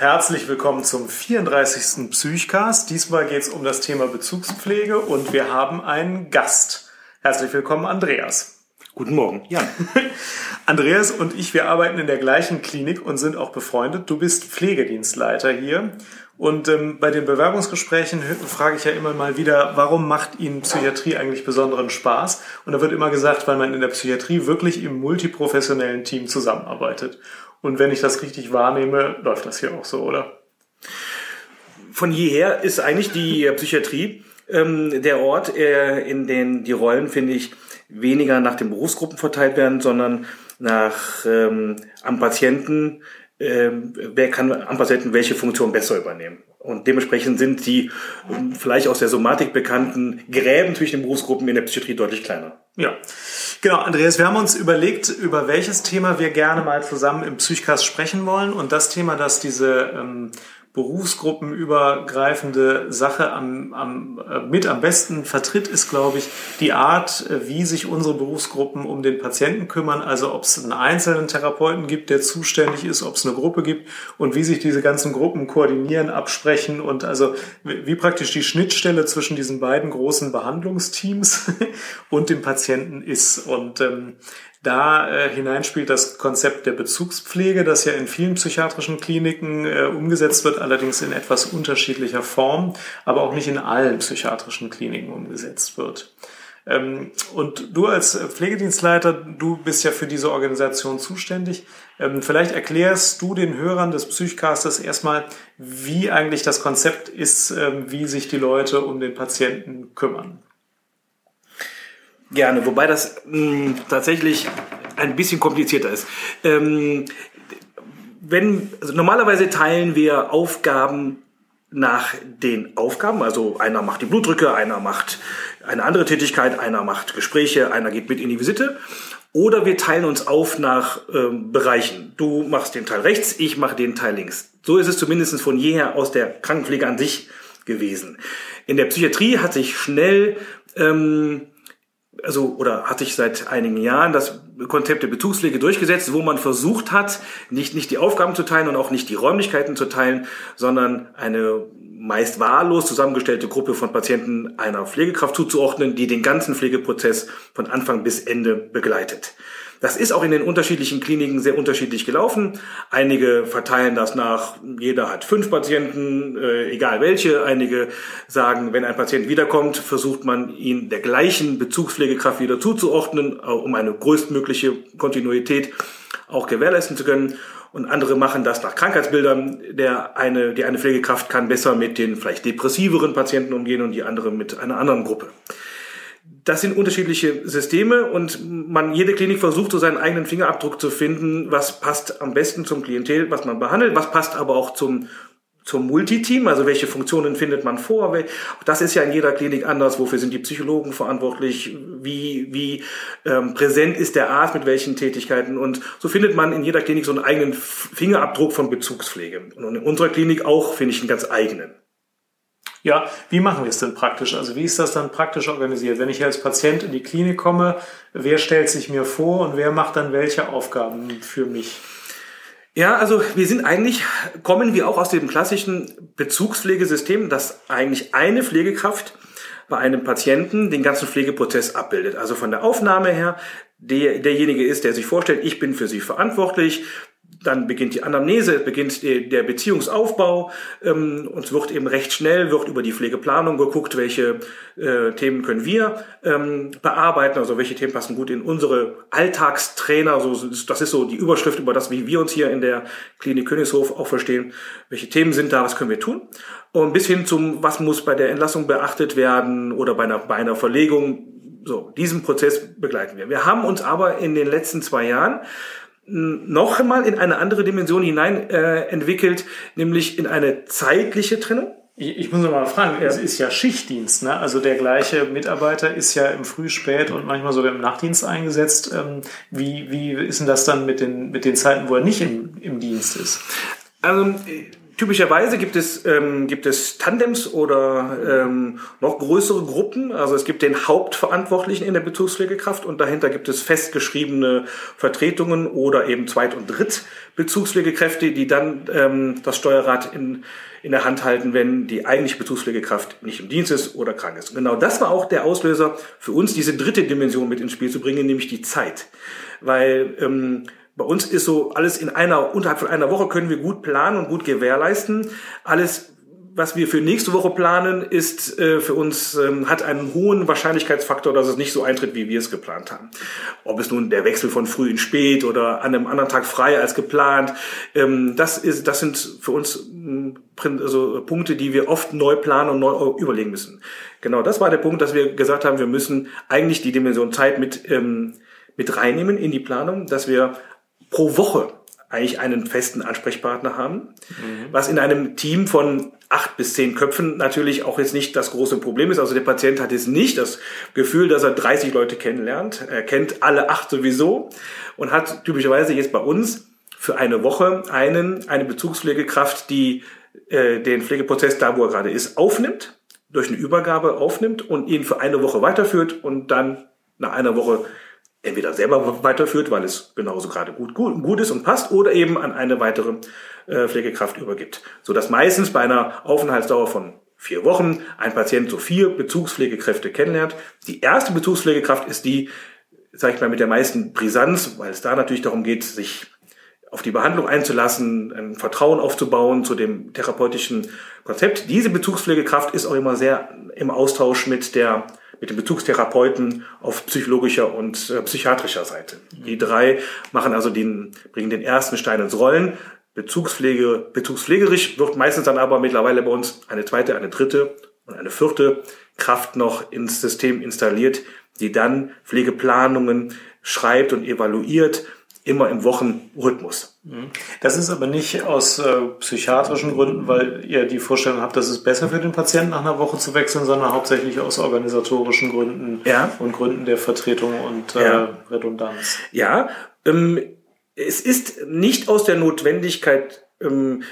Herzlich willkommen zum 34. Psychcast. Diesmal geht es um das Thema Bezugspflege und wir haben einen Gast. Herzlich willkommen, Andreas. Guten Morgen, Jan. Andreas und ich, wir arbeiten in der gleichen Klinik und sind auch befreundet. Du bist Pflegedienstleiter hier und ähm, bei den Bewerbungsgesprächen frage ich ja immer mal wieder, warum macht Ihnen Psychiatrie eigentlich besonderen Spaß? Und da wird immer gesagt, weil man in der Psychiatrie wirklich im multiprofessionellen Team zusammenarbeitet. Und wenn ich das richtig wahrnehme, läuft das hier auch so, oder? Von jeher ist eigentlich die Psychiatrie ähm, der Ort, äh, in den die Rollen, finde ich, weniger nach den Berufsgruppen verteilt werden, sondern nach ähm, am Patienten, ähm, wer kann am Patienten welche Funktion besser übernehmen. Und dementsprechend sind die ähm, vielleicht aus der Somatik bekannten Gräben zwischen den Berufsgruppen in der Psychiatrie deutlich kleiner. Ja, genau, Andreas, wir haben uns überlegt, über welches Thema wir gerne mal zusammen im Psychcast sprechen wollen. Und das Thema, das diese ähm, berufsgruppenübergreifende Sache am, am, äh, mit am besten vertritt, ist, glaube ich, die Art, äh, wie sich unsere Berufsgruppen um den Patienten kümmern. Also ob es einen einzelnen Therapeuten gibt, der zuständig ist, ob es eine Gruppe gibt und wie sich diese ganzen Gruppen koordinieren, absprechen und also wie praktisch die Schnittstelle zwischen diesen beiden großen Behandlungsteams und dem Patienten ist. Und ähm, da äh, hinein spielt das Konzept der Bezugspflege, das ja in vielen psychiatrischen Kliniken äh, umgesetzt wird, allerdings in etwas unterschiedlicher Form, aber auch nicht in allen psychiatrischen Kliniken umgesetzt wird. Ähm, und du als Pflegedienstleiter, du bist ja für diese Organisation zuständig. Ähm, vielleicht erklärst du den Hörern des Psychcastes erstmal, wie eigentlich das Konzept ist, ähm, wie sich die Leute um den Patienten kümmern. Gerne, wobei das mh, hm, tatsächlich ein bisschen komplizierter ist. Ähm, wenn, also normalerweise teilen wir Aufgaben nach den Aufgaben. Also einer macht die Blutdrücke, einer macht eine andere Tätigkeit, einer macht Gespräche, einer geht mit in die Visite. Oder wir teilen uns auf nach ähm, Bereichen. Du machst den Teil rechts, ich mache den Teil links. So ist es zumindest von jeher aus der Krankenpflege an sich gewesen. In der Psychiatrie hat sich schnell ähm, also oder hat sich seit einigen Jahren das Konzept der Bezugspflege durchgesetzt, wo man versucht hat, nicht, nicht die Aufgaben zu teilen und auch nicht die Räumlichkeiten zu teilen, sondern eine meist wahllos zusammengestellte Gruppe von Patienten einer Pflegekraft zuzuordnen, die den ganzen Pflegeprozess von Anfang bis Ende begleitet. Das ist auch in den unterschiedlichen Kliniken sehr unterschiedlich gelaufen. Einige verteilen das nach, jeder hat fünf Patienten, äh, egal welche. Einige sagen, wenn ein Patient wiederkommt, versucht man ihn der gleichen Bezugspflegekraft wieder zuzuordnen, äh, um eine größtmögliche Kontinuität auch gewährleisten zu können. Und andere machen das nach Krankheitsbildern. Der eine, die eine Pflegekraft kann besser mit den vielleicht depressiveren Patienten umgehen und die andere mit einer anderen Gruppe das sind unterschiedliche Systeme und man, jede Klinik versucht so seinen eigenen Fingerabdruck zu finden, was passt am besten zum Klientel, was man behandelt, was passt aber auch zum, zum Multiteam, also welche Funktionen findet man vor. Das ist ja in jeder Klinik anders. Wofür sind die Psychologen verantwortlich? Wie, wie ähm, präsent ist der Arzt mit welchen Tätigkeiten? Und so findet man in jeder Klinik so einen eigenen Fingerabdruck von Bezugspflege. Und in unserer Klinik auch, finde ich, einen ganz eigenen. Ja, wie machen wir es denn praktisch? Also wie ist das dann praktisch organisiert? Wenn ich als Patient in die Klinik komme, wer stellt sich mir vor und wer macht dann welche Aufgaben für mich? Ja, also wir sind eigentlich, kommen wir auch aus dem klassischen Bezugspflegesystem, dass eigentlich eine Pflegekraft bei einem Patienten den ganzen Pflegeprozess abbildet. Also von der Aufnahme her, der, derjenige ist, der sich vorstellt, ich bin für Sie verantwortlich, dann beginnt die Anamnese, beginnt der Beziehungsaufbau ähm, und es wird eben recht schnell, wird über die Pflegeplanung geguckt, welche äh, Themen können wir ähm, bearbeiten, also welche Themen passen gut in unsere Alltagstrainer, so, das ist so die Überschrift über das, wie wir uns hier in der Klinik Königshof auch verstehen, welche Themen sind da, was können wir tun? Und bis hin zum, was muss bei der Entlassung beachtet werden oder bei einer, bei einer Verlegung, so, diesen Prozess begleiten wir. Wir haben uns aber in den letzten zwei Jahren noch einmal in eine andere Dimension hinein äh, entwickelt, nämlich in eine zeitliche Trennung. Ich, ich muss noch mal fragen, es ist ja Schichtdienst, ne? Also der gleiche Mitarbeiter ist ja im Früh-, Spät- und manchmal sogar im Nachtdienst eingesetzt. Ähm, wie, wie ist denn das dann mit den, mit den Zeiten, wo er nicht im, im Dienst ist? Also typischerweise gibt es, ähm, gibt es Tandems oder ähm, noch größere Gruppen. Also es gibt den Hauptverantwortlichen in der Bezugspflegekraft und dahinter gibt es festgeschriebene Vertretungen oder eben Zweit- und Drittbezugspflegekräfte, die dann ähm, das Steuerrad in, in der Hand halten, wenn die eigentliche Bezugspflegekraft nicht im Dienst ist oder krank ist. Und genau das war auch der Auslöser für uns, diese dritte Dimension mit ins Spiel zu bringen, nämlich die Zeit. Weil ähm, bei uns ist so alles in einer, unterhalb von einer Woche können wir gut planen und gut gewährleisten. Alles, was wir für nächste Woche planen, ist äh, für uns, ähm, hat einen hohen Wahrscheinlichkeitsfaktor, dass es nicht so eintritt, wie wir es geplant haben. Ob es nun der Wechsel von früh in spät oder an einem anderen Tag frei als geplant, ähm, das ist, das sind für uns also Punkte, die wir oft neu planen und neu überlegen müssen. Genau, das war der Punkt, dass wir gesagt haben, wir müssen eigentlich die Dimension Zeit mit ähm, mit reinnehmen in die Planung, dass wir pro Woche eigentlich einen festen Ansprechpartner haben, mhm. was in einem Team von acht bis zehn Köpfen natürlich auch jetzt nicht das große Problem ist. Also der Patient hat jetzt nicht das Gefühl, dass er 30 Leute kennenlernt. Er kennt alle acht sowieso und hat typischerweise jetzt bei uns für eine Woche einen, eine Bezugspflegekraft, die äh, den Pflegeprozess da, wo er gerade ist, aufnimmt, durch eine Übergabe aufnimmt und ihn für eine Woche weiterführt und dann nach einer Woche entweder selber weiterführt, weil es genauso gerade gut, gut, gut ist und passt, oder eben an eine weitere äh, Pflegekraft übergibt. So dass meistens bei einer Aufenthaltsdauer von vier Wochen ein Patient so vier Bezugspflegekräfte kennenlernt. Die erste Bezugspflegekraft ist die, sage ich mal, mit der meisten Brisanz, weil es da natürlich darum geht, sich auf die Behandlung einzulassen, ein Vertrauen aufzubauen zu dem therapeutischen Konzept. Diese Bezugspflegekraft ist auch immer sehr im Austausch mit der mit den Bezugstherapeuten auf psychologischer und äh, psychiatrischer Seite. Die drei machen also den, bringen den ersten Stein ins Rollen. Bezugspflege, bezugspflegerisch wird meistens dann aber mittlerweile bei uns eine zweite, eine dritte und eine vierte Kraft noch ins System installiert, die dann Pflegeplanungen schreibt und evaluiert, immer im Wochenrhythmus. Mhm. Das ist aber nicht aus äh, psychiatrischen Gründen, weil ihr die Vorstellung habt, dass es besser für den Patienten nach einer Woche zu wechseln, sondern hauptsächlich aus organisatorischen Gründen ja. und Gründen der Vertretung und äh, ja. Redundanz. Ja, ähm, es ist nicht aus der Notwendigkeit ähm,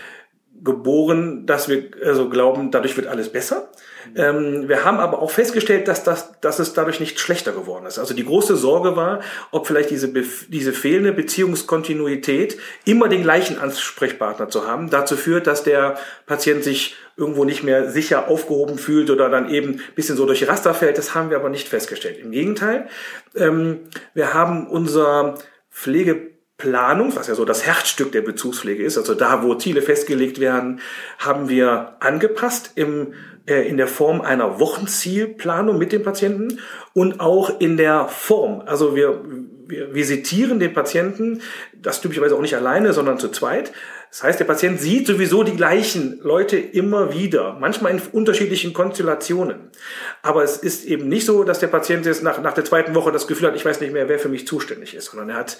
geboren, dass wir also glauben, dadurch wird alles besser. Ähm, wir haben aber auch festgestellt, dass, das, dass es dadurch nicht schlechter geworden ist. Also die große Sorge war, ob vielleicht diese, diese fehlende Beziehungskontinuität, immer den gleichen Ansprechpartner zu haben, dazu führt, dass der Patient sich irgendwo nicht mehr sicher aufgehoben fühlt oder dann eben ein bisschen so durch Raster fällt. Das haben wir aber nicht festgestellt. Im Gegenteil, ähm, wir haben unser Pflege Planung, was ja so das Herzstück der Bezugspflege ist, also da, wo Ziele festgelegt werden, haben wir angepasst im, äh, in der Form einer Wochenzielplanung mit dem Patienten und auch in der Form. Also wir, wir visitieren den Patienten, das typischerweise auch nicht alleine, sondern zu zweit. Das heißt, der Patient sieht sowieso die gleichen Leute immer wieder, manchmal in unterschiedlichen Konstellationen. Aber es ist eben nicht so, dass der Patient jetzt nach, nach der zweiten Woche das Gefühl hat, ich weiß nicht mehr, wer für mich zuständig ist, sondern er hat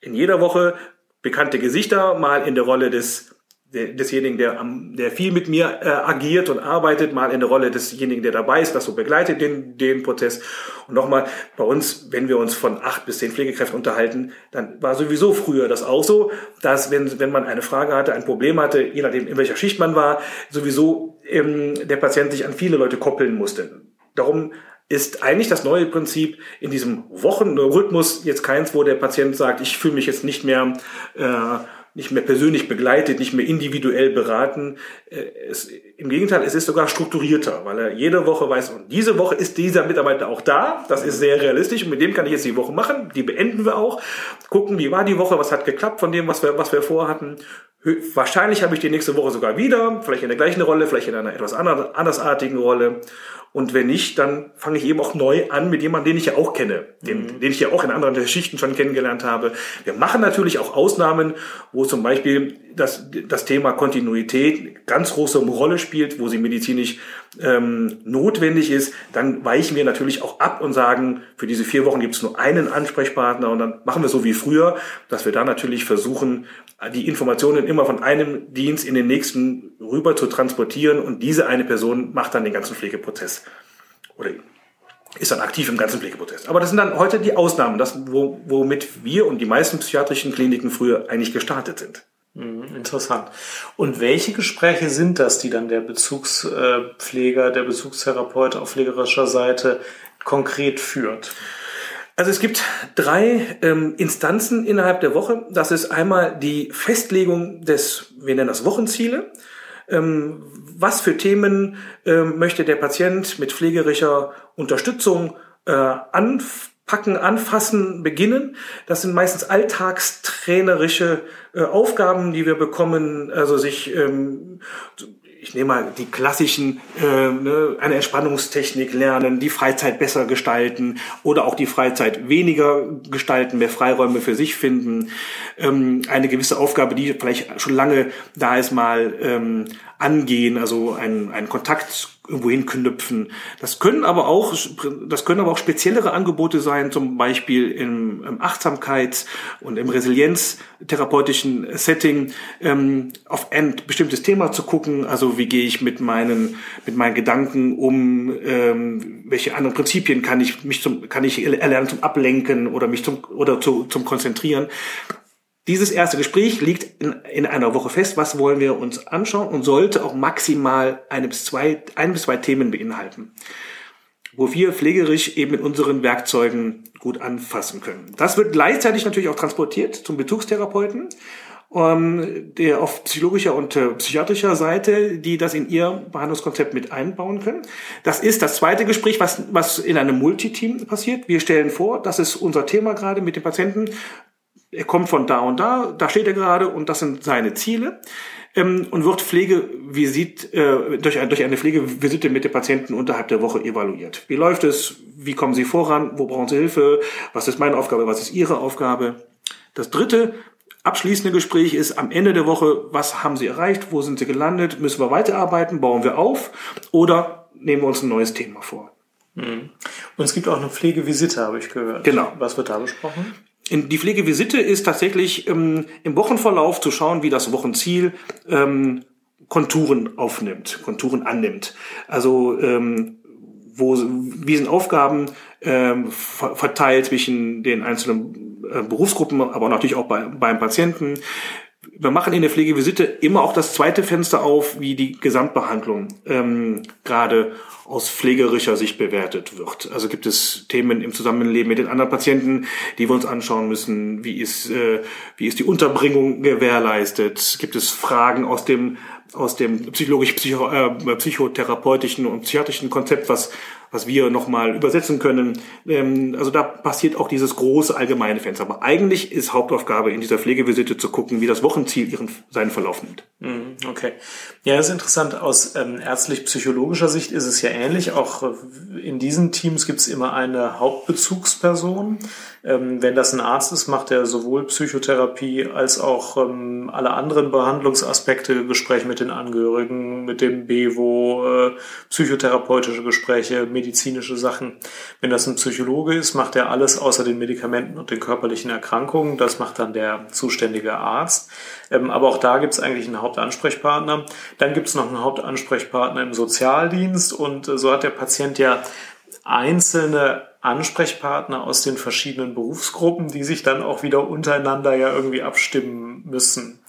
in jeder Woche bekannte Gesichter, mal in der Rolle des desjenigen, der, der viel mit mir äh, agiert und arbeitet, mal in der Rolle desjenigen, der dabei ist, das so begleitet den, den Prozess. Und nochmal, bei uns, wenn wir uns von acht bis zehn Pflegekräften unterhalten, dann war sowieso früher das auch so, dass wenn, wenn man eine Frage hatte, ein Problem hatte, je nachdem, in welcher Schicht man war, sowieso ähm, der Patient sich an viele Leute koppeln musste. Darum ist eigentlich das neue Prinzip in diesem Wochenrhythmus jetzt keins, wo der Patient sagt, ich fühle mich jetzt nicht mehr äh, nicht mehr persönlich begleitet, nicht mehr individuell beraten. Äh, es, Im Gegenteil, es ist sogar strukturierter, weil er jede Woche weiß, und diese Woche ist dieser Mitarbeiter auch da. Das ist sehr realistisch und mit dem kann ich jetzt die Woche machen. Die beenden wir auch. Gucken, wie war die Woche, was hat geklappt von dem, was wir, was wir vorhatten. Wahrscheinlich habe ich die nächste Woche sogar wieder, vielleicht in der gleichen Rolle, vielleicht in einer etwas andersartigen Rolle. Und wenn nicht, dann fange ich eben auch neu an mit jemandem, den ich ja auch kenne, den, mhm. den ich ja auch in anderen Schichten schon kennengelernt habe. Wir machen natürlich auch Ausnahmen, wo zum Beispiel das, das Thema Kontinuität ganz große Rolle spielt, wo sie medizinisch ähm, notwendig ist. Dann weichen wir natürlich auch ab und sagen, für diese vier Wochen gibt es nur einen Ansprechpartner und dann machen wir so wie früher, dass wir da natürlich versuchen, die Informationen immer von einem Dienst in den nächsten rüber zu transportieren und diese eine Person macht dann den ganzen Pflegeprozess oder ist dann aktiv im ganzen Pflegeprozess. Aber das sind dann heute die Ausnahmen, das, wo, womit wir und die meisten psychiatrischen Kliniken früher eigentlich gestartet sind. Mhm, interessant. Und welche Gespräche sind das, die dann der Bezugspfleger, der Bezugstherapeut auf pflegerischer Seite konkret führt? Also es gibt drei ähm, Instanzen innerhalb der Woche. Das ist einmal die Festlegung des, wir nennen das Wochenziele. Ähm, was für Themen ähm, möchte der Patient mit pflegerischer Unterstützung äh, anpacken, anfassen, beginnen? Das sind meistens alltagstrainerische äh, Aufgaben, die wir bekommen, also sich ähm, ich nehme mal die klassischen, äh, ne, eine Entspannungstechnik lernen, die Freizeit besser gestalten oder auch die Freizeit weniger gestalten, mehr Freiräume für sich finden, ähm, eine gewisse Aufgabe, die vielleicht schon lange da ist, mal ähm, angehen, also einen, einen Kontakt irgendwo hinknüpfen. Das können aber auch, das können aber auch speziellere Angebote sein, zum Beispiel im, im Achtsamkeits- und im Resilienztherapeutischen Setting, ähm, auf ein bestimmtes Thema zu gucken. Also wie gehe ich mit meinen, mit meinen Gedanken um, ähm, welche anderen Prinzipien kann ich mich zum, kann ich erlernen zum Ablenken oder mich zum, oder zu, zum Konzentrieren. Dieses erste Gespräch liegt in, in einer Woche fest. Was wollen wir uns anschauen und sollte auch maximal eine bis zwei, ein bis zwei Themen beinhalten, wo wir pflegerisch eben mit unseren Werkzeugen gut anfassen können. Das wird gleichzeitig natürlich auch transportiert zum Bezugstherapeuten, ähm, der auf psychologischer und äh, psychiatrischer Seite, die das in ihr Behandlungskonzept mit einbauen können. Das ist das zweite Gespräch, was, was in einem Multiteam passiert. Wir stellen vor, das ist unser Thema gerade mit dem Patienten er kommt von da und da, da steht er gerade und das sind seine Ziele ähm, und wird Pflegevisit, äh, durch, ein, durch eine Pflegevisite mit dem Patienten unterhalb der Woche evaluiert. Wie läuft es? Wie kommen Sie voran? Wo brauchen Sie Hilfe? Was ist meine Aufgabe? Was ist Ihre Aufgabe? Das dritte abschließende Gespräch ist am Ende der Woche, was haben Sie erreicht? Wo sind Sie gelandet? Müssen wir weiterarbeiten? Bauen wir auf? Oder nehmen wir uns ein neues Thema vor? Mhm. Und es gibt auch eine Pflegevisite, habe ich gehört. Genau. Was wird da besprochen? Die Pflegevisite ist tatsächlich ähm, im Wochenverlauf zu schauen, wie das Wochenziel ähm, Konturen aufnimmt, Konturen annimmt. Also ähm, wo wie sind Aufgaben ähm, verteilt zwischen den einzelnen äh, Berufsgruppen, aber natürlich auch bei, beim Patienten. Wir machen in der Pflegevisite immer auch das zweite Fenster auf, wie die Gesamtbehandlung ähm, gerade aus pflegerischer Sicht bewertet wird. Also gibt es Themen im Zusammenleben mit den anderen Patienten, die wir uns anschauen müssen. Wie ist, äh, wie ist die Unterbringung gewährleistet? Gibt es Fragen aus dem aus dem psychologisch-psychotherapeutischen äh, und psychiatrischen Konzept, was was wir nochmal übersetzen können. Ähm, also da passiert auch dieses große allgemeine Fenster. Aber eigentlich ist Hauptaufgabe in dieser Pflegevisite zu gucken, wie das Wochenziel ihren, seinen Verlauf nimmt. Mhm, okay. Ja, das ist interessant. Aus ähm, ärztlich-psychologischer Sicht ist es ja ähnlich. Auch äh, in diesen Teams gibt es immer eine Hauptbezugsperson. Ähm, wenn das ein Arzt ist, macht er sowohl Psychotherapie als auch ähm, alle anderen Behandlungsaspekte, Gespräche mit den Angehörigen, mit dem BEWO, äh, psychotherapeutische Gespräche, medizinische Sachen. Wenn das ein Psychologe ist, macht er alles außer den Medikamenten und den körperlichen Erkrankungen. Das macht dann der zuständige Arzt. Ähm, aber auch da gibt es eigentlich einen Hauptansprechpartner. Dann gibt es noch einen Hauptansprechpartner im Sozialdienst und äh, so hat der Patient ja einzelne Ansprechpartner aus den verschiedenen Berufsgruppen, die sich dann auch wieder untereinander ja irgendwie abstimmen müssen.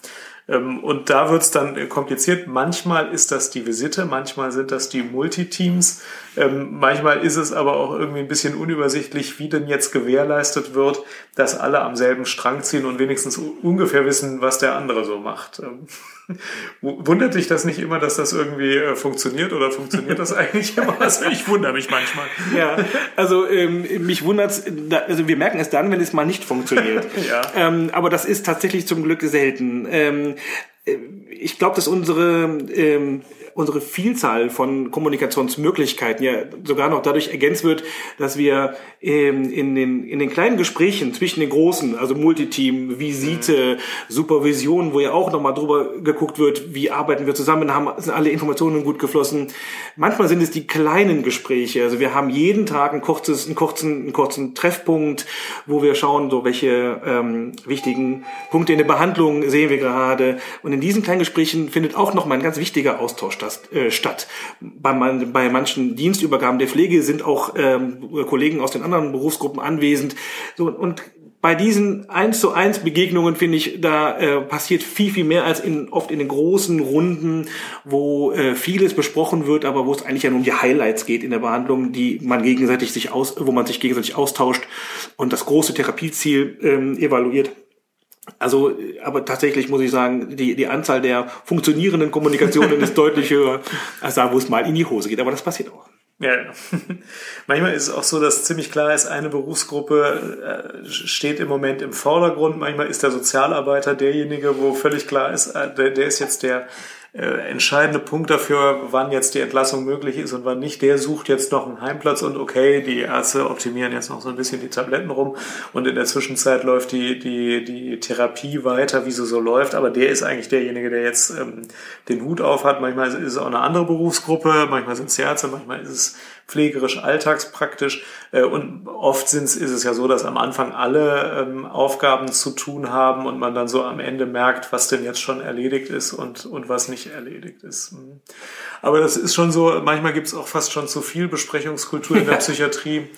Ähm, und da wird's dann kompliziert. Manchmal ist das die Visite, manchmal sind das die Multiteams, ähm, manchmal ist es aber auch irgendwie ein bisschen unübersichtlich, wie denn jetzt gewährleistet wird, dass alle am selben Strang ziehen und wenigstens ungefähr wissen, was der andere so macht. Ähm, wundert dich das nicht immer, dass das irgendwie äh, funktioniert oder funktioniert das eigentlich immer? Also ich wundere mich manchmal. Ja, also ähm, mich wundert also wir merken es dann, wenn es mal nicht funktioniert. ja. Ähm, aber das ist tatsächlich zum Glück selten. Ähm, äh, ich glaube, dass unsere ähm, unsere Vielzahl von Kommunikationsmöglichkeiten ja sogar noch dadurch ergänzt wird, dass wir ähm, in, den, in den kleinen Gesprächen zwischen den großen, also Multiteam, Visite, Supervision, wo ja auch nochmal drüber geguckt wird, wie arbeiten wir zusammen, haben, sind alle Informationen gut geflossen. Manchmal sind es die kleinen Gespräche. Also wir haben jeden Tag ein kurzes, einen kurzen, einen kurzen Treffpunkt, wo wir schauen, so welche ähm, wichtigen Punkte in der Behandlung sehen wir gerade. Und in diesen kleinen Gesprächen findet auch nochmal ein ganz wichtiger Austausch äh, statt. Bei, man, bei manchen Dienstübergaben der Pflege sind auch ähm, Kollegen aus den anderen Berufsgruppen anwesend. So, und bei diesen eins zu eins Begegnungen finde ich, da äh, passiert viel, viel mehr als in, oft in den großen Runden, wo äh, vieles besprochen wird, aber wo es eigentlich ja nur um die Highlights geht in der Behandlung, die man gegenseitig sich aus, wo man sich gegenseitig austauscht und das große Therapieziel ähm, evaluiert. Also, aber tatsächlich muss ich sagen, die, die Anzahl der funktionierenden Kommunikationen ist deutlich höher als da, wo es mal in die Hose geht. Aber das passiert auch. Ja, manchmal ist es auch so, dass ziemlich klar ist, eine Berufsgruppe äh, steht im Moment im Vordergrund. Manchmal ist der Sozialarbeiter derjenige, wo völlig klar ist, äh, der, der ist jetzt der entscheidende Punkt dafür, wann jetzt die Entlassung möglich ist und wann nicht, der sucht jetzt noch einen Heimplatz und okay, die Ärzte optimieren jetzt noch so ein bisschen die Tabletten rum und in der Zwischenzeit läuft die, die, die Therapie weiter, wie sie so läuft, aber der ist eigentlich derjenige, der jetzt ähm, den Hut auf hat. Manchmal ist es auch eine andere Berufsgruppe, manchmal sind es Ärzte, manchmal ist es pflegerisch, alltagspraktisch. Äh, und oft sind's, ist es ja so, dass am Anfang alle ähm, Aufgaben zu tun haben und man dann so am Ende merkt, was denn jetzt schon erledigt ist und, und was nicht erledigt ist. Mhm. Aber das ist schon so, manchmal gibt's auch fast schon zu viel Besprechungskultur in der Psychiatrie.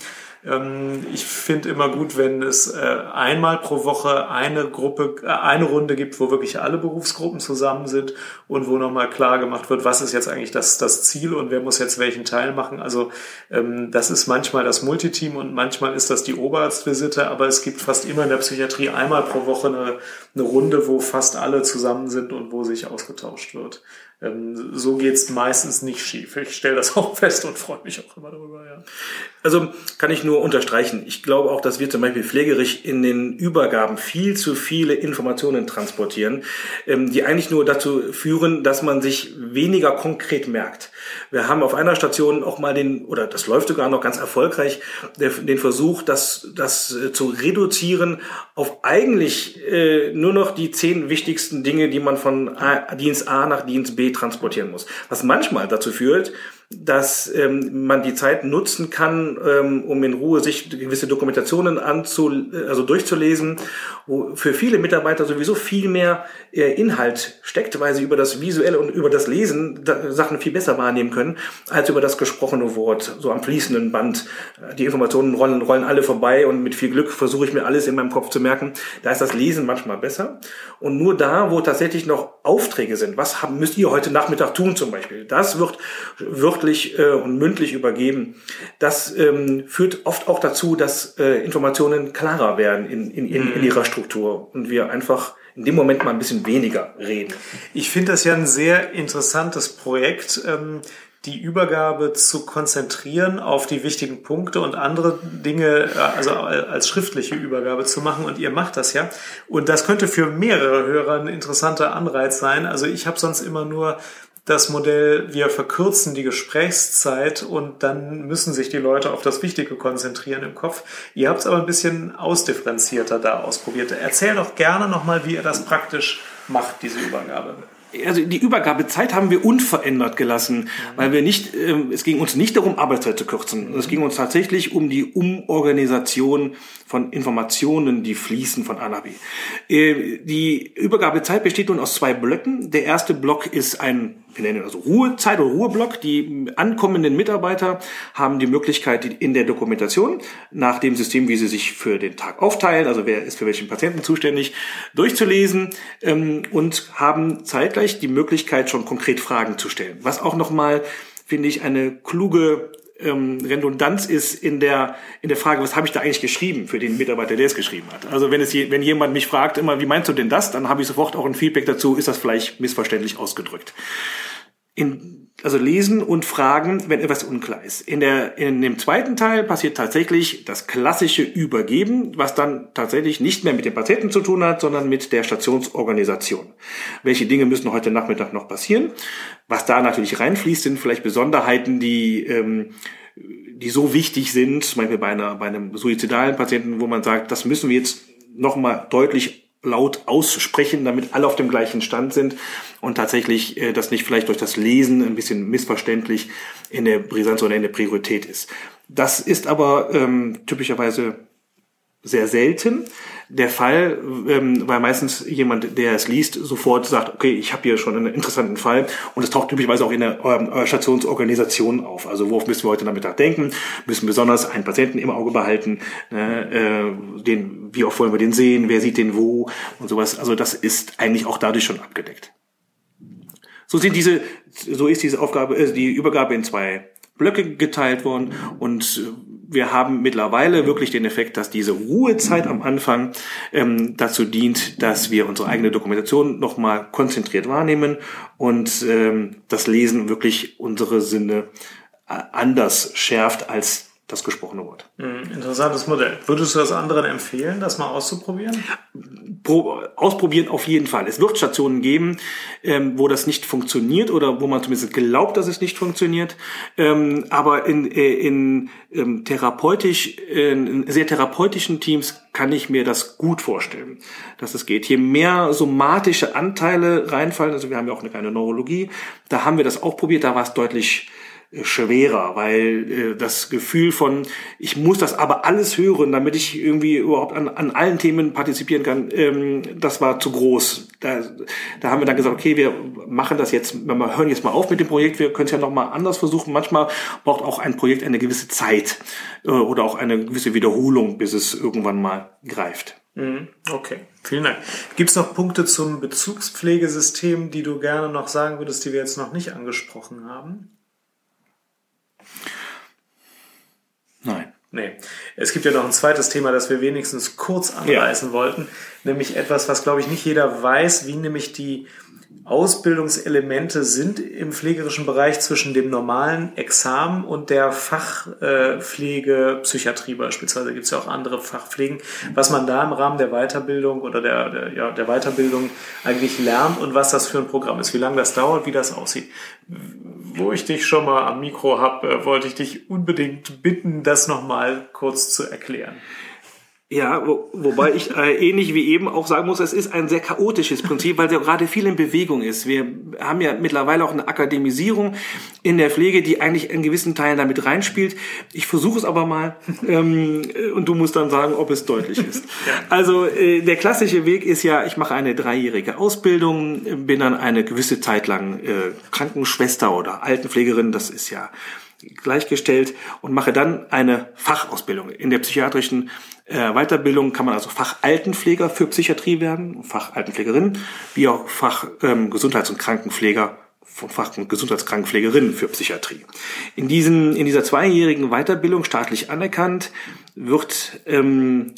Ähm, ich finde immer gut, wenn es äh, einmal pro Woche eine Gruppe, äh, eine Runde gibt, wo wirklich alle Berufsgruppen zusammen sind und wo nochmal klar gemacht wird, was ist jetzt eigentlich das, das Ziel und wer muss jetzt welchen Teil machen. Also ähm, das ist manchmal das Multiteam und manchmal ist das die Oberarztvisite, aber es gibt fast immer in der Psychiatrie einmal pro Woche eine, eine Runde, wo fast alle zusammen sind und wo sich ausgetauscht wird. Ähm, so geht's meistens nicht schief. Ich stelle das auch fest und freue mich auch immer darüber. Ja. Also kann ich nur unterstreichen. Ich glaube auch, dass wir zum Beispiel pflegerisch in den Übergaben viel zu viele Informationen transportieren, ähm, die eigentlich nur dazu führen, dass man sich weniger konkret merkt. Wir haben auf einer Station auch mal den, oder das läuft sogar noch ganz erfolgreich, den Versuch, das, das äh, zu reduzieren auf eigentlich äh, nur noch die zehn wichtigsten Dinge, die man von Dienst A nach Dienst B transportieren muss. Was manchmal dazu führt, dass ähm, man die Zeit nutzen kann, ähm, um in Ruhe sich gewisse Dokumentationen anzu, also durchzulesen, wo für viele Mitarbeiter sowieso viel mehr äh, Inhalt steckt, weil sie über das Visuelle und über das Lesen da, Sachen viel besser wahrnehmen können, als über das gesprochene Wort, so am fließenden Band. Die Informationen rollen, rollen alle vorbei und mit viel Glück versuche ich mir alles in meinem Kopf zu merken. Da ist das Lesen manchmal besser. Und nur da, wo tatsächlich noch Aufträge sind, was haben, müsst ihr heute Nachmittag tun zum Beispiel, das wird, wird wörtlich äh, und mündlich übergeben. Das ähm, führt oft auch dazu, dass äh, Informationen klarer werden in, in, in, in mhm. ihrer Struktur und wir einfach in dem Moment mal ein bisschen weniger reden. Ich finde das ja ein sehr interessantes Projekt. Ähm die Übergabe zu konzentrieren auf die wichtigen Punkte und andere Dinge, äh, also als schriftliche Übergabe zu machen. Und ihr macht das ja. Und das könnte für mehrere Hörer ein interessanter Anreiz sein. Also ich habe sonst immer nur das Modell, wir verkürzen die Gesprächszeit und dann müssen sich die Leute auf das Wichtige konzentrieren im Kopf. Ihr habt es aber ein bisschen ausdifferenzierter da ausprobiert. Erzähl doch gerne nochmal, wie ihr das praktisch macht, diese Übergabe also die Übergabezeit haben wir unverändert gelassen, mhm. weil wir nicht, äh, es ging uns nicht darum, Arbeitszeit zu kürzen. Mhm. Es ging uns tatsächlich um die Umorganisation von Informationen, die fließen von A nach B. Äh, die Übergabezeit besteht nun aus zwei Blöcken. Der erste Block ist ein wir nennen also Ruhezeit oder Ruheblock. Die ankommenden Mitarbeiter haben die Möglichkeit in der Dokumentation nach dem System, wie sie sich für den Tag aufteilen, also wer ist für welchen Patienten zuständig, durchzulesen ähm, und haben zeitgleich die Möglichkeit, schon konkret Fragen zu stellen. Was auch nochmal, finde ich, eine kluge ähm, Redundanz ist in der, in der Frage, was habe ich da eigentlich geschrieben für den Mitarbeiter, der es geschrieben hat. Also wenn, es, wenn jemand mich fragt, immer, wie meinst du denn das, dann habe ich sofort auch ein Feedback dazu, ist das vielleicht missverständlich ausgedrückt. In, also lesen und fragen, wenn etwas unklar ist. In, der, in dem zweiten Teil passiert tatsächlich das klassische Übergeben, was dann tatsächlich nicht mehr mit dem Patienten zu tun hat, sondern mit der Stationsorganisation. Welche Dinge müssen heute Nachmittag noch passieren? Was da natürlich reinfließt, sind vielleicht Besonderheiten, die ähm, die so wichtig sind, zum Beispiel bei, einer, bei einem suizidalen Patienten, wo man sagt, das müssen wir jetzt nochmal deutlich laut aussprechen, damit alle auf dem gleichen Stand sind und tatsächlich äh, das nicht vielleicht durch das Lesen ein bisschen missverständlich in der Brisanz oder in der Priorität ist. Das ist aber ähm, typischerweise sehr selten der Fall, ähm, weil meistens jemand, der es liest, sofort sagt, okay, ich habe hier schon einen interessanten Fall und es taucht typischerweise auch in der ähm, Stationsorganisation auf. Also worauf müssen wir heute Nachmittag denken? Müssen besonders einen Patienten im Auge behalten, ne, äh, den, wie oft wollen wir den sehen, wer sieht den wo und sowas. Also das ist eigentlich auch dadurch schon abgedeckt. So sind diese, so ist diese Aufgabe, äh, die Übergabe in zwei Blöcke geteilt worden und äh, wir haben mittlerweile wirklich den Effekt, dass diese Ruhezeit am Anfang ähm, dazu dient, dass wir unsere eigene Dokumentation nochmal konzentriert wahrnehmen und ähm, das Lesen wirklich unsere Sinne äh, anders schärft als das gesprochene Wort. Hm, interessantes Modell. Würdest du das anderen empfehlen, das mal auszuprobieren? Pro, ausprobieren auf jeden Fall. Es wird Stationen geben, ähm, wo das nicht funktioniert oder wo man zumindest glaubt, dass es nicht funktioniert. Ähm, aber in, äh, in ähm, therapeutisch, in sehr therapeutischen Teams kann ich mir das gut vorstellen, dass es geht. Je mehr somatische Anteile reinfallen, also wir haben ja auch eine kleine Neurologie, da haben wir das auch probiert, da war es deutlich schwerer, weil äh, das Gefühl von, ich muss das aber alles hören, damit ich irgendwie überhaupt an, an allen Themen partizipieren kann, ähm, das war zu groß. Da, da haben wir dann gesagt, okay, wir machen das jetzt, wir hören jetzt mal auf mit dem Projekt, wir können es ja nochmal anders versuchen. Manchmal braucht auch ein Projekt eine gewisse Zeit äh, oder auch eine gewisse Wiederholung, bis es irgendwann mal greift. Mhm. Okay, vielen Dank. Gibt es noch Punkte zum Bezugspflegesystem, die du gerne noch sagen würdest, die wir jetzt noch nicht angesprochen haben? Nein. Nee. Es gibt ja noch ein zweites Thema, das wir wenigstens kurz anreißen ja. wollten, nämlich etwas, was, glaube ich, nicht jeder weiß, wie nämlich die Ausbildungselemente sind im pflegerischen Bereich zwischen dem normalen Examen und der Fachpflege, Psychiatrie beispielsweise. Gibt es ja auch andere Fachpflegen, was man da im Rahmen der Weiterbildung oder der, der, ja, der Weiterbildung eigentlich lernt und was das für ein Programm ist, wie lange das dauert, wie das aussieht wo ich dich schon mal am Mikro habe, äh, wollte ich dich unbedingt bitten, das nochmal kurz zu erklären. Ja, wo, wobei ich äh, ähnlich wie eben auch sagen muss, es ist ein sehr chaotisches Prinzip, weil es ja gerade viel in Bewegung ist. Wir haben ja mittlerweile auch eine Akademisierung in der Pflege, die eigentlich in gewissen Teilen damit reinspielt. Ich versuche es aber mal ähm, und du musst dann sagen, ob es deutlich ist. ja. Also äh, der klassische Weg ist ja, ich mache eine dreijährige Ausbildung, bin dann eine gewisse Zeit lang äh, Krankenschwester oder Altenpflegerin, das ist ja gleichgestellt und mache dann eine Fachausbildung. In der psychiatrischen äh, Weiterbildung kann man also Fachaltenpfleger für Psychiatrie werden, Fachaltenpflegerin, wie auch Fachgesundheits- ähm, und Krankenpfleger von Fach- und Gesundheitskrankenpflegerinnen für Psychiatrie. In, diesen, in dieser zweijährigen Weiterbildung staatlich anerkannt wird ähm,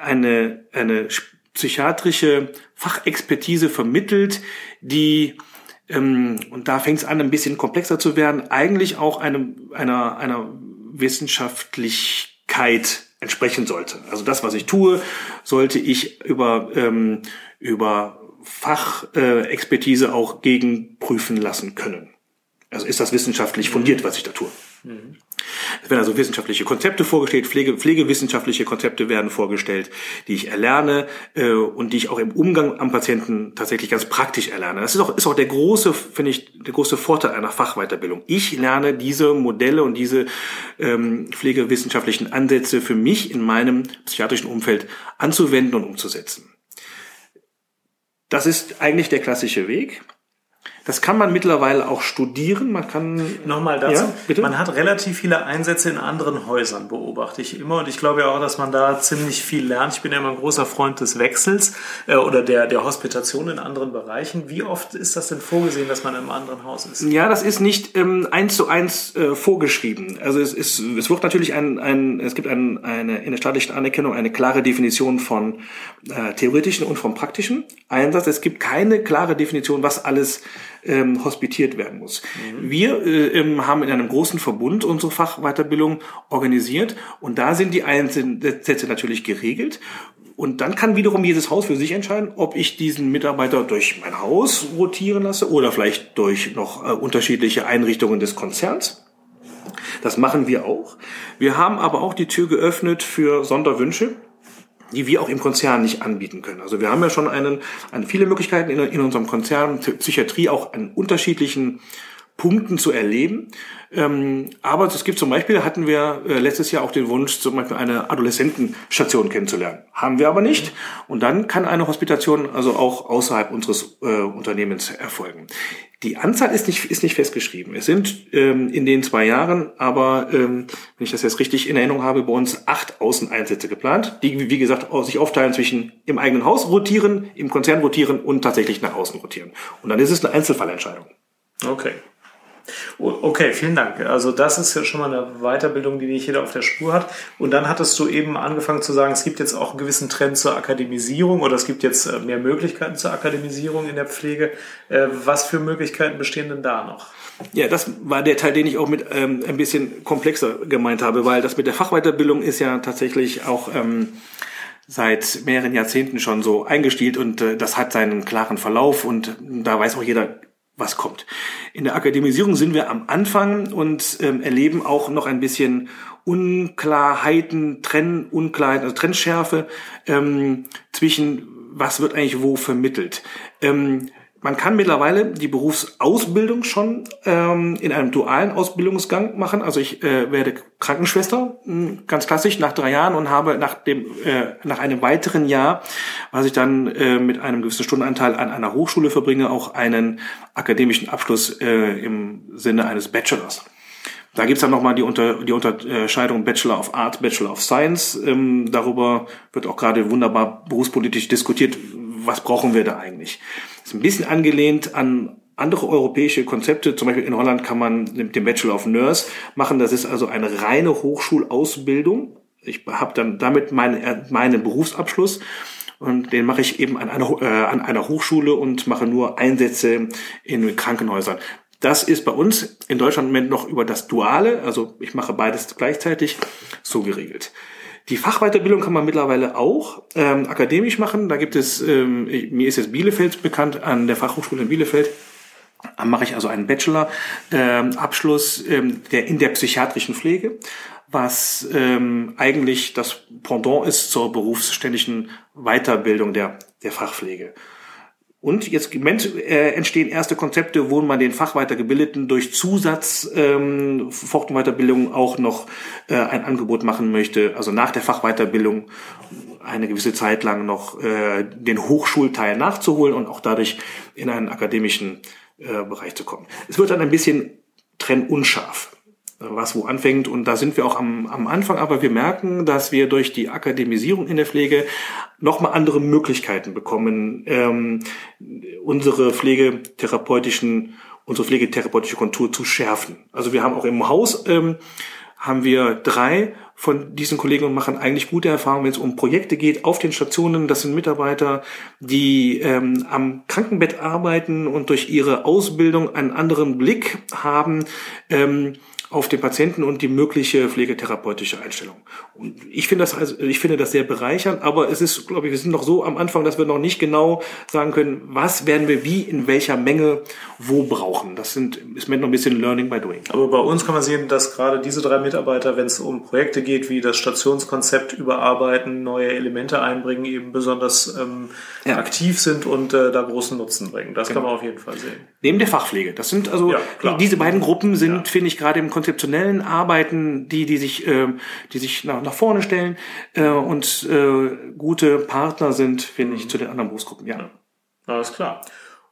eine, eine psychiatrische Fachexpertise vermittelt, die ähm, und da fängt es an, ein bisschen komplexer zu werden, eigentlich auch einem, einer, einer Wissenschaftlichkeit entsprechen sollte. Also das, was ich tue, sollte ich über, ähm, über Fachexpertise äh, auch gegenprüfen lassen können. Also ist das wissenschaftlich fundiert, was ich da tue. Mhm. Es werden also wissenschaftliche Konzepte vorgestellt, Pflege, pflegewissenschaftliche Konzepte werden vorgestellt, die ich erlerne äh, und die ich auch im Umgang am Patienten tatsächlich ganz praktisch erlerne. Das ist auch, ist auch der große, finde ich, der große Vorteil einer Fachweiterbildung. Ich lerne diese Modelle und diese ähm, pflegewissenschaftlichen Ansätze für mich in meinem psychiatrischen Umfeld anzuwenden und umzusetzen. Das ist eigentlich der klassische Weg. Das kann man mittlerweile auch studieren. Man kann nochmal dazu. Ja, bitte? Man hat relativ viele Einsätze in anderen Häusern beobachte ich immer und ich glaube ja auch, dass man da ziemlich viel lernt. Ich bin ja immer ein großer Freund des Wechsels äh, oder der der Hospitation in anderen Bereichen. Wie oft ist das denn vorgesehen, dass man einem anderen Haus ist? Ja, das ist nicht ähm, eins zu eins äh, vorgeschrieben. Also es ist es wird natürlich ein, ein es gibt ein, eine in der staatlichen Anerkennung eine klare Definition von äh, theoretischen und vom praktischen Einsatz. Es gibt keine klare Definition, was alles ähm, hospitiert werden muss. Mhm. Wir äh, haben in einem großen Verbund unsere Fachweiterbildung organisiert und da sind die Einsätze natürlich geregelt. Und dann kann wiederum jedes Haus für sich entscheiden, ob ich diesen Mitarbeiter durch mein Haus rotieren lasse oder vielleicht durch noch äh, unterschiedliche Einrichtungen des Konzerns. Das machen wir auch. Wir haben aber auch die Tür geöffnet für Sonderwünsche die wir auch im Konzern nicht anbieten können. Also wir haben ja schon einen, eine, viele Möglichkeiten in, in unserem Konzern, Psychiatrie auch an unterschiedlichen Punkten zu erleben. Ähm, aber es gibt zum Beispiel, hatten wir äh, letztes Jahr auch den Wunsch, zum Beispiel eine Adoleszentenstation kennenzulernen. Haben wir aber nicht. Und dann kann eine Hospitation also auch außerhalb unseres äh, Unternehmens erfolgen. Die Anzahl ist nicht, ist nicht festgeschrieben. Es sind ähm, in den zwei Jahren aber, ähm, wenn ich das jetzt richtig in Erinnerung habe, bei uns acht Außeneinsätze geplant, die, wie gesagt, sich aufteilen zwischen im eigenen Haus rotieren, im Konzern rotieren und tatsächlich nach außen rotieren. Und dann ist es eine Einzelfallentscheidung. Okay. Okay, vielen Dank. Also das ist ja schon mal eine Weiterbildung, die nicht jeder auf der Spur hat. Und dann hattest du eben angefangen zu sagen, es gibt jetzt auch einen gewissen Trend zur Akademisierung oder es gibt jetzt äh, mehr Möglichkeiten zur Akademisierung in der Pflege. Äh, was für Möglichkeiten bestehen denn da noch? Ja, das war der Teil, den ich auch mit ähm, ein bisschen komplexer gemeint habe, weil das mit der Fachweiterbildung ist ja tatsächlich auch ähm, seit mehreren Jahrzehnten schon so eingestielt und äh, das hat seinen klaren Verlauf und da weiß auch jeder, was kommt. In der Akademisierung sind wir am Anfang und ähm, erleben auch noch ein bisschen Unklarheiten, Trenn, Unklarheiten, also Trennschärfe ähm, zwischen was wird eigentlich wo vermittelt. Ähm, man kann mittlerweile die Berufsausbildung schon ähm, in einem dualen Ausbildungsgang machen. Also ich äh, werde Krankenschwester, hm, ganz klassisch, nach drei Jahren und habe nach dem äh, nach einem weiteren Jahr, was ich dann äh, mit einem gewissen Stundenanteil an einer Hochschule verbringe, auch einen akademischen Abschluss äh, im Sinne eines Bachelors. Da gibt's dann nochmal die, Unter, die Unterscheidung Bachelor of Art, Bachelor of Science. Ähm, darüber wird auch gerade wunderbar berufspolitisch diskutiert, was brauchen wir da eigentlich. Ist ein bisschen angelehnt an andere europäische Konzepte. Zum Beispiel in Holland kann man den Bachelor of Nurse machen. Das ist also eine reine Hochschulausbildung. Ich habe dann damit meinen, meinen Berufsabschluss und den mache ich eben an einer, äh, an einer Hochschule und mache nur Einsätze in Krankenhäusern. Das ist bei uns in Deutschland im Moment noch über das Duale, also ich mache beides gleichzeitig, so geregelt. Die Fachweiterbildung kann man mittlerweile auch ähm, akademisch machen. Da gibt es, ähm, mir ist jetzt Bielefeld bekannt, an der Fachhochschule in Bielefeld mache ich also einen Bachelor-Abschluss ähm, ähm, in der psychiatrischen Pflege, was ähm, eigentlich das Pendant ist zur berufsständigen Weiterbildung der, der Fachpflege. Und jetzt im Moment äh, entstehen erste Konzepte, wo man den Fachweitergebildeten durch Zusatz ähm, Fort- und Weiterbildung auch noch äh, ein Angebot machen möchte, also nach der Fachweiterbildung eine gewisse Zeit lang noch äh, den Hochschulteil nachzuholen und auch dadurch in einen akademischen äh, Bereich zu kommen. Es wird dann ein bisschen trennunscharf was wo anfängt. Und da sind wir auch am, am Anfang, aber wir merken, dass wir durch die Akademisierung in der Pflege nochmal andere Möglichkeiten bekommen, ähm, unsere pflegetherapeutischen, unsere pflegetherapeutische Kontur zu schärfen. Also wir haben auch im Haus ähm, haben wir drei von diesen Kollegen und machen eigentlich gute Erfahrungen, wenn es um Projekte geht auf den Stationen. Das sind Mitarbeiter, die ähm, am Krankenbett arbeiten und durch ihre Ausbildung einen anderen Blick haben. Ähm, auf den Patienten und die mögliche pflegetherapeutische Einstellung. Und ich finde das also, ich finde das sehr bereichernd, aber es ist, glaube ich, wir sind noch so am Anfang, dass wir noch nicht genau sagen können, was werden wir wie in welcher Menge wo brauchen. Das sind, ist mir noch ein bisschen Learning by Doing. Aber bei uns kann man sehen, dass gerade diese drei Mitarbeiter, wenn es um Projekte geht, wie das Stationskonzept überarbeiten, neue Elemente einbringen, eben besonders ähm, ja. aktiv sind und äh, da großen Nutzen bringen. Das genau. kann man auf jeden Fall sehen. Neben der Fachpflege. Das sind also, ja, diese beiden Gruppen sind, ja. finde ich, gerade im konzeptionellen Arbeiten, die, die sich, äh, die sich nach, nach vorne stellen äh, und äh, gute Partner sind, finde ich, mhm. zu den anderen Berufsgruppen. Ja. ja. Alles klar.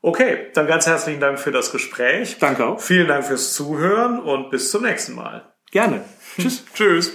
Okay, dann ganz herzlichen Dank für das Gespräch. Danke auch. Vielen Dank fürs Zuhören und bis zum nächsten Mal. Gerne. Tschüss. Tschüss.